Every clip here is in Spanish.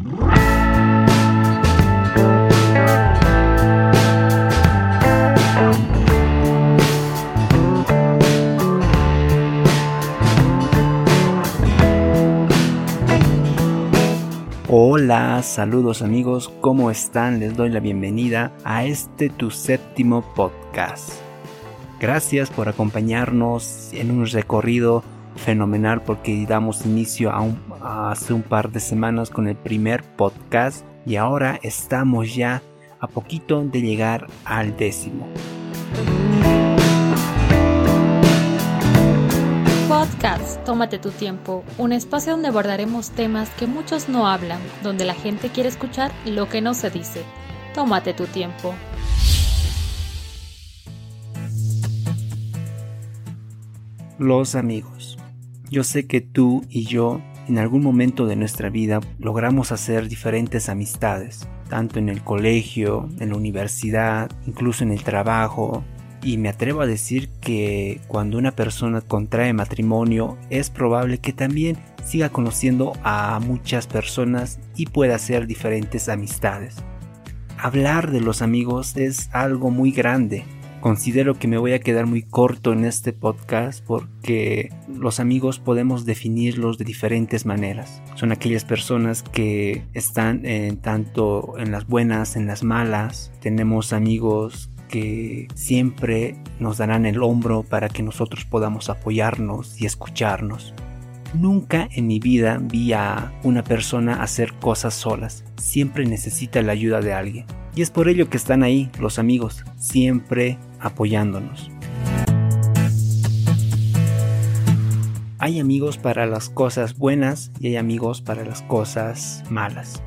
Hola, saludos amigos, ¿cómo están? Les doy la bienvenida a este tu séptimo podcast. Gracias por acompañarnos en un recorrido fenomenal porque damos inicio a, hace un par de semanas con el primer podcast y ahora estamos ya a poquito de llegar al décimo. Podcast Tómate tu tiempo, un espacio donde abordaremos temas que muchos no hablan, donde la gente quiere escuchar lo que no se dice. Tómate tu tiempo. Los amigos. Yo sé que tú y yo en algún momento de nuestra vida logramos hacer diferentes amistades, tanto en el colegio, en la universidad, incluso en el trabajo. Y me atrevo a decir que cuando una persona contrae matrimonio es probable que también siga conociendo a muchas personas y pueda hacer diferentes amistades. Hablar de los amigos es algo muy grande, Considero que me voy a quedar muy corto en este podcast porque los amigos podemos definirlos de diferentes maneras. Son aquellas personas que están en, tanto en las buenas, en las malas. Tenemos amigos que siempre nos darán el hombro para que nosotros podamos apoyarnos y escucharnos. Nunca en mi vida vi a una persona hacer cosas solas. Siempre necesita la ayuda de alguien. Y es por ello que están ahí los amigos, siempre apoyándonos. Hay amigos para las cosas buenas y hay amigos para las cosas malas.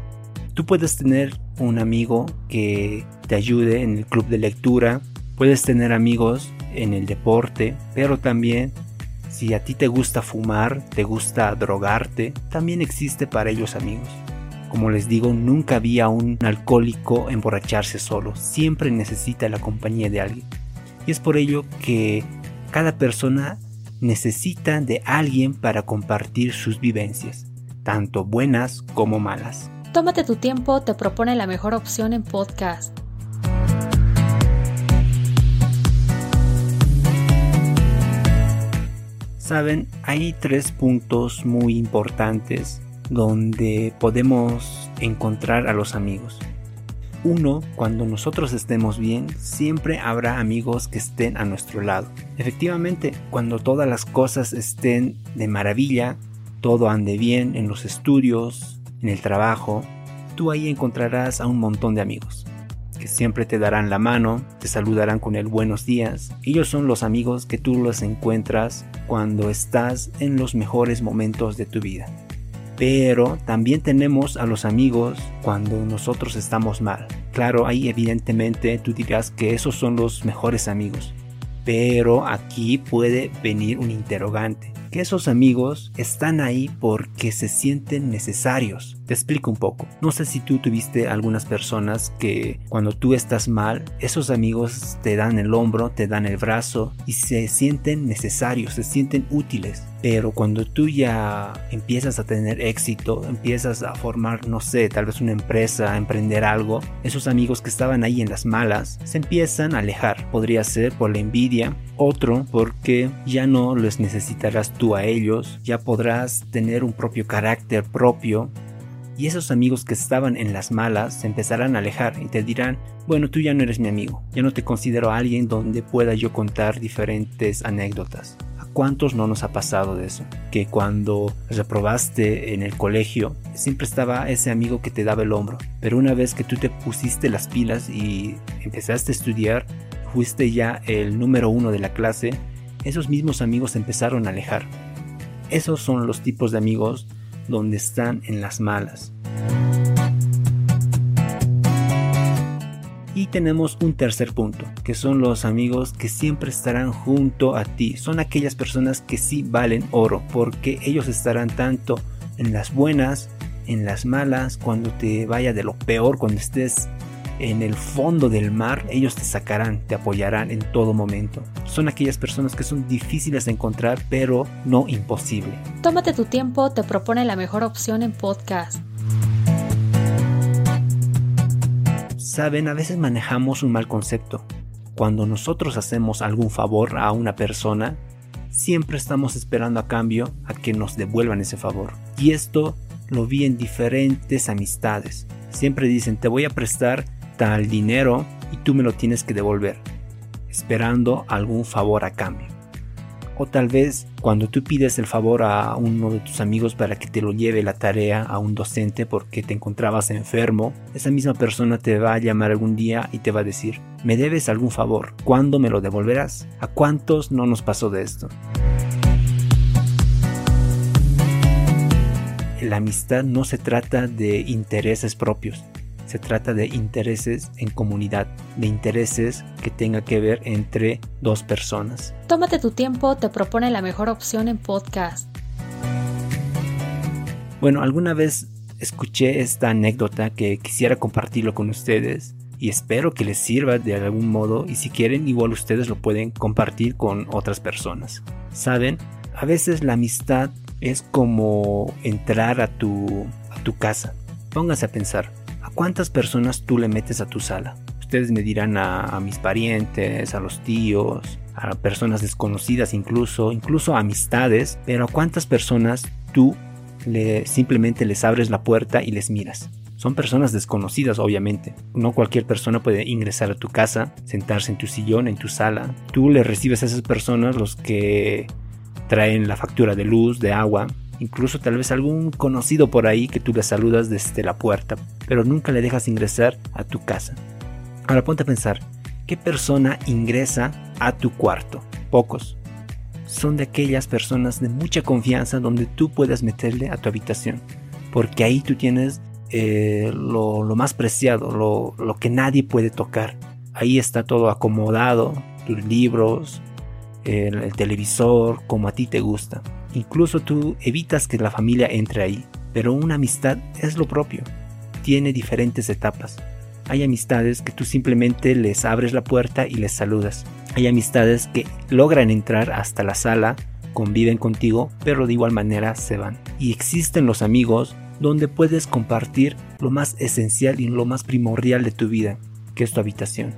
Tú puedes tener un amigo que te ayude en el club de lectura, puedes tener amigos en el deporte, pero también si a ti te gusta fumar, te gusta drogarte, también existe para ellos amigos. Como les digo, nunca vi a un alcohólico emborracharse solo, siempre necesita la compañía de alguien. Y es por ello que cada persona necesita de alguien para compartir sus vivencias, tanto buenas como malas. Tómate tu tiempo, te propone la mejor opción en podcast. Saben, hay tres puntos muy importantes donde podemos encontrar a los amigos. Uno, cuando nosotros estemos bien, siempre habrá amigos que estén a nuestro lado. Efectivamente, cuando todas las cosas estén de maravilla, todo ande bien en los estudios, en el trabajo, tú ahí encontrarás a un montón de amigos que siempre te darán la mano, te saludarán con el buenos días. Ellos son los amigos que tú los encuentras cuando estás en los mejores momentos de tu vida pero también tenemos a los amigos cuando nosotros estamos mal. Claro, ahí evidentemente tú dirás que esos son los mejores amigos, pero aquí puede venir un interrogante que esos amigos están ahí porque se sienten necesarios. Te explico un poco. No sé si tú tuviste algunas personas que cuando tú estás mal, esos amigos te dan el hombro, te dan el brazo y se sienten necesarios, se sienten útiles. Pero cuando tú ya empiezas a tener éxito, empiezas a formar, no sé, tal vez una empresa, a emprender algo, esos amigos que estaban ahí en las malas se empiezan a alejar. Podría ser por la envidia, otro porque ya no los necesitarás tú a ellos, ya podrás tener un propio carácter propio. Y esos amigos que estaban en las malas se empezarán a alejar y te dirán, bueno, tú ya no eres mi amigo, ya no te considero alguien donde pueda yo contar diferentes anécdotas. ¿A cuántos no nos ha pasado de eso? Que cuando reprobaste en el colegio, siempre estaba ese amigo que te daba el hombro, pero una vez que tú te pusiste las pilas y empezaste a estudiar, fuiste ya el número uno de la clase, esos mismos amigos empezaron a alejar. Esos son los tipos de amigos donde están en las malas. Y tenemos un tercer punto, que son los amigos que siempre estarán junto a ti. Son aquellas personas que sí valen oro, porque ellos estarán tanto en las buenas, en las malas, cuando te vaya de lo peor, cuando estés en el fondo del mar, ellos te sacarán, te apoyarán en todo momento. Son aquellas personas que son difíciles de encontrar, pero no imposible. Tómate tu tiempo, te propone la mejor opción en podcast. Saben, a veces manejamos un mal concepto. Cuando nosotros hacemos algún favor a una persona, siempre estamos esperando a cambio a que nos devuelvan ese favor. Y esto lo vi en diferentes amistades. Siempre dicen, te voy a prestar tal dinero y tú me lo tienes que devolver, esperando algún favor a cambio. O tal vez cuando tú pides el favor a uno de tus amigos para que te lo lleve la tarea a un docente porque te encontrabas enfermo, esa misma persona te va a llamar algún día y te va a decir, me debes algún favor, ¿cuándo me lo devolverás? ¿A cuántos no nos pasó de esto? La amistad no se trata de intereses propios, se trata de intereses en comunidad, de intereses que tenga que ver entre dos personas. Tómate tu tiempo, te propone la mejor opción en podcast. Bueno, alguna vez escuché esta anécdota que quisiera compartirlo con ustedes y espero que les sirva de algún modo y si quieren igual ustedes lo pueden compartir con otras personas. Saben, a veces la amistad es como entrar a tu, a tu casa. Póngase a pensar, cuántas personas tú le metes a tu sala? Ustedes me dirán a, mis parientes, a los tíos, a personas desconocidas incluso, incluso a amistades, pero a cuántas personas tú le, simplemente les abres la puerta y les miras. Son personas desconocidas, obviamente. No cualquier persona puede ingresar a tu casa, sentarse en tu sillón, en tu sala. Tú le recibes a esas personas los que traen la factura de luz, de agua, incluso tal vez algún conocido por ahí que tú le saludas desde la puerta, pero nunca le dejas ingresar a tu casa. Ahora ponte a pensar, ¿qué persona ingresa a tu cuarto? Pocos. Son de aquellas personas de mucha confianza donde tú puedes meterle a tu habitación, porque ahí tú tienes eh, lo, más preciado, lo, lo que nadie puede tocar. Ahí está todo acomodado, tus libros, el, televisor, como a ti te gusta. Incluso tú evitas que la familia entre ahí, pero una amistad es lo propio. Tiene diferentes etapas. Hay amistades que tú simplemente les abres la puerta y les saludas. Hay amistades que logran entrar hasta la sala, conviven contigo, pero de igual manera se van. Y existen los amigos donde puedes compartir lo más esencial y lo más primordial de tu vida, que es tu habitación.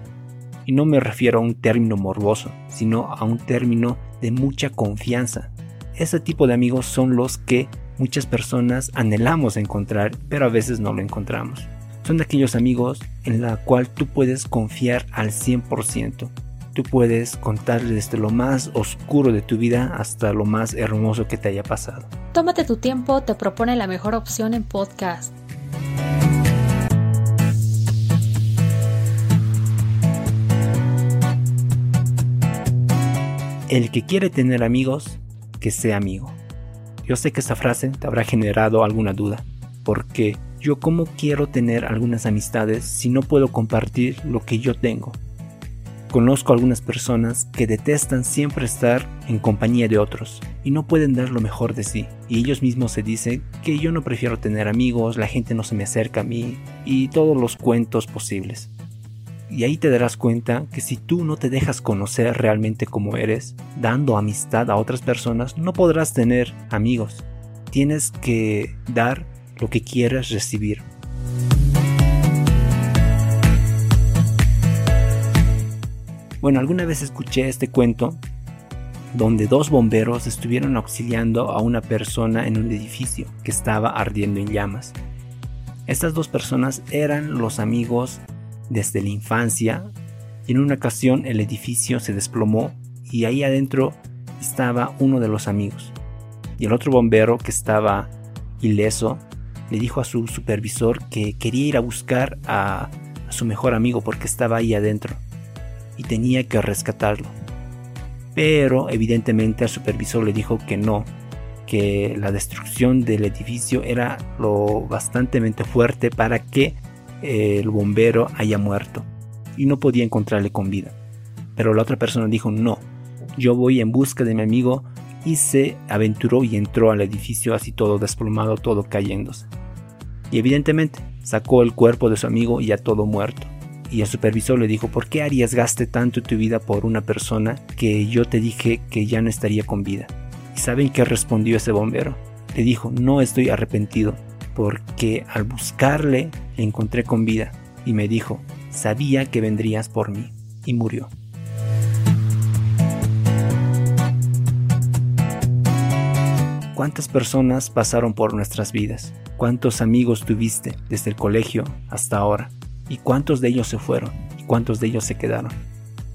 Y no me refiero a un término morboso, sino a un término de mucha confianza. Ese tipo de amigos son los que muchas personas anhelamos encontrar, pero a veces no lo encontramos. Son aquellos amigos en la cual tú puedes confiar al 100%. Tú puedes contarles desde lo más oscuro de tu vida hasta lo más hermoso que te haya pasado. Tómate tu tiempo, te propone la mejor opción en podcast. El que quiere tener amigos, que sea amigo. Yo sé que esta frase te habrá generado alguna duda, porque yo cómo quiero tener algunas amistades si no puedo compartir lo que yo tengo. Conozco algunas personas que detestan siempre estar en compañía de otros y no pueden dar lo mejor de sí. Y ellos mismos se dicen que yo no prefiero tener amigos, la gente no se me acerca a mí y todos los cuentos posibles. Y ahí te darás cuenta que si tú no te dejas conocer realmente como eres, dando amistad a otras personas, no podrás tener amigos. Tienes que dar lo que quieras recibir. Bueno, alguna vez escuché este cuento donde dos bomberos estuvieron auxiliando a una persona en un edificio que estaba ardiendo en llamas. Estas dos personas eran los amigos desde la infancia en una ocasión el edificio se desplomó y ahí adentro estaba uno de los amigos. Y el otro bombero que estaba ileso le dijo a su supervisor que quería ir a buscar a, a su mejor amigo porque estaba ahí adentro y tenía que rescatarlo. Pero evidentemente al supervisor le dijo que no, que la destrucción del edificio era lo bastante fuerte para que el bombero haya muerto y no podía encontrarle con vida. Pero la otra persona dijo, no, yo voy en busca de mi amigo y se aventuró y entró al edificio así todo desplomado, todo cayéndose. Y evidentemente sacó el cuerpo de su amigo ya todo muerto. Y el supervisor le dijo, ¿por qué arriesgaste tanto tu vida por una persona que yo te dije que ya no estaría con vida? ¿Y saben qué respondió ese bombero? Le dijo, no estoy arrepentido, porque al buscarle le encontré con vida y me dijo, sabía que vendrías por mí, y murió. ¿Cuántas personas pasaron por nuestras vidas? ¿Cuántos amigos tuviste desde el colegio hasta ahora? ¿Y cuántos de ellos se fueron? ¿Y cuántos de ellos se quedaron?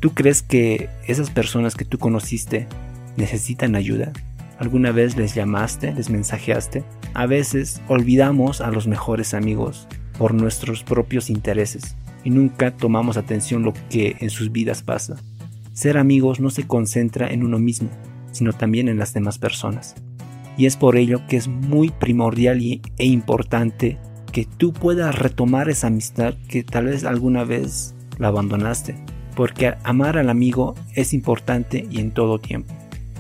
¿Tú crees que esas personas que tú conociste necesitan ayuda? ¿Alguna vez les llamaste, les mensajeaste? A veces olvidamos a los mejores amigos por nuestros propios intereses y nunca tomamos atención lo que en sus vidas pasa. Ser amigos no se concentra en uno mismo, sino también en las demás personas. Y es por ello que es muy primordial e importante que tú puedas retomar esa amistad que tal vez alguna vez la abandonaste. Porque amar al amigo es importante y en todo tiempo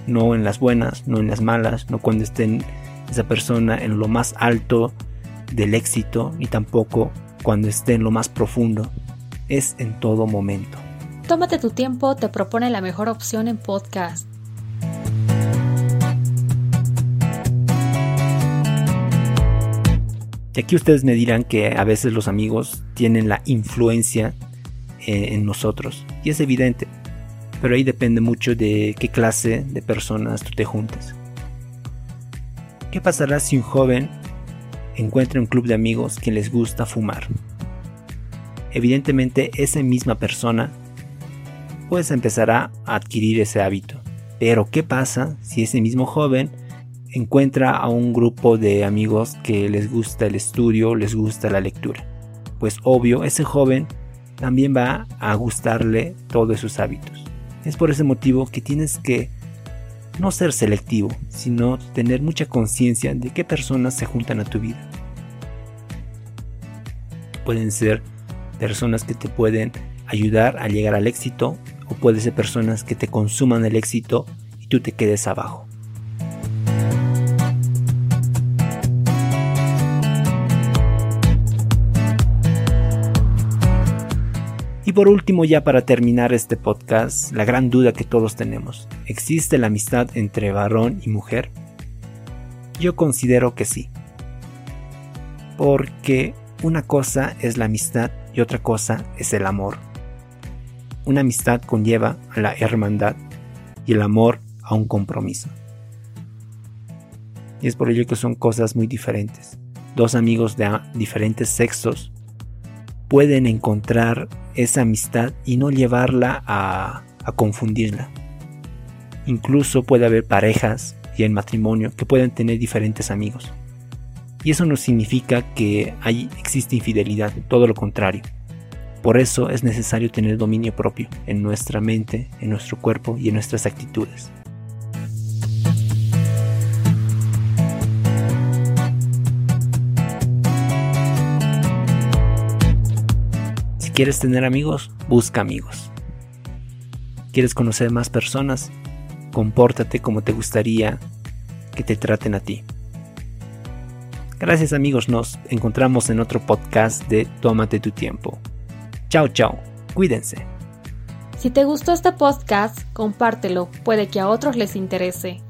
no en las buenas, no en las malas, no cuando esté esa persona en lo más alto del éxito, ni tampoco cuando esté en lo más profundo. Es en todo momento. Tómate tu tiempo, te propone la mejor opción en podcast. Y aquí ustedes me dirán que a veces los amigos tienen la influencia eh, en nosotros. Y es evidente pero ahí depende mucho de qué clase de personas tú te juntes. ¿Qué pasará si un joven encuentra un club de amigos que les gusta fumar? Evidentemente esa misma persona pues empezará a adquirir ese hábito. Pero ¿qué pasa si ese mismo joven encuentra a un grupo de amigos que les gusta el estudio, les gusta la lectura? Pues obvio, ese joven también va a gustarle todos esos hábitos. Es por ese motivo que tienes que no ser selectivo, sino tener mucha conciencia de qué personas se juntan a tu vida. Pueden ser personas que te pueden ayudar a llegar al éxito o pueden ser personas que te consuman el éxito y tú te quedes abajo. Y por último, ya para terminar este podcast, la gran duda que todos tenemos. ¿Existe la amistad entre varón y mujer? Yo considero que sí. Porque una cosa es la amistad y otra cosa es el amor. Una amistad conlleva a la hermandad y el amor a un compromiso. Y es por ello que son cosas muy diferentes. Dos amigos de diferentes sexos pueden encontrar esa amistad y no llevarla a, confundirla. Incluso puede haber parejas y en matrimonio que pueden tener diferentes amigos. Y eso no significa que hay, existe infidelidad, todo lo contrario. Por eso es necesario tener dominio propio en nuestra mente, en nuestro cuerpo y en nuestras actitudes. ¿Quieres tener amigos? Busca amigos. ¿Quieres conocer más personas? Compórtate como te gustaría que te traten a ti. Gracias amigos, nos encontramos en otro podcast de Tómate tu tiempo. Chao, chao. Cuídense. Si te gustó este podcast, compártelo, puede que a otros les interese.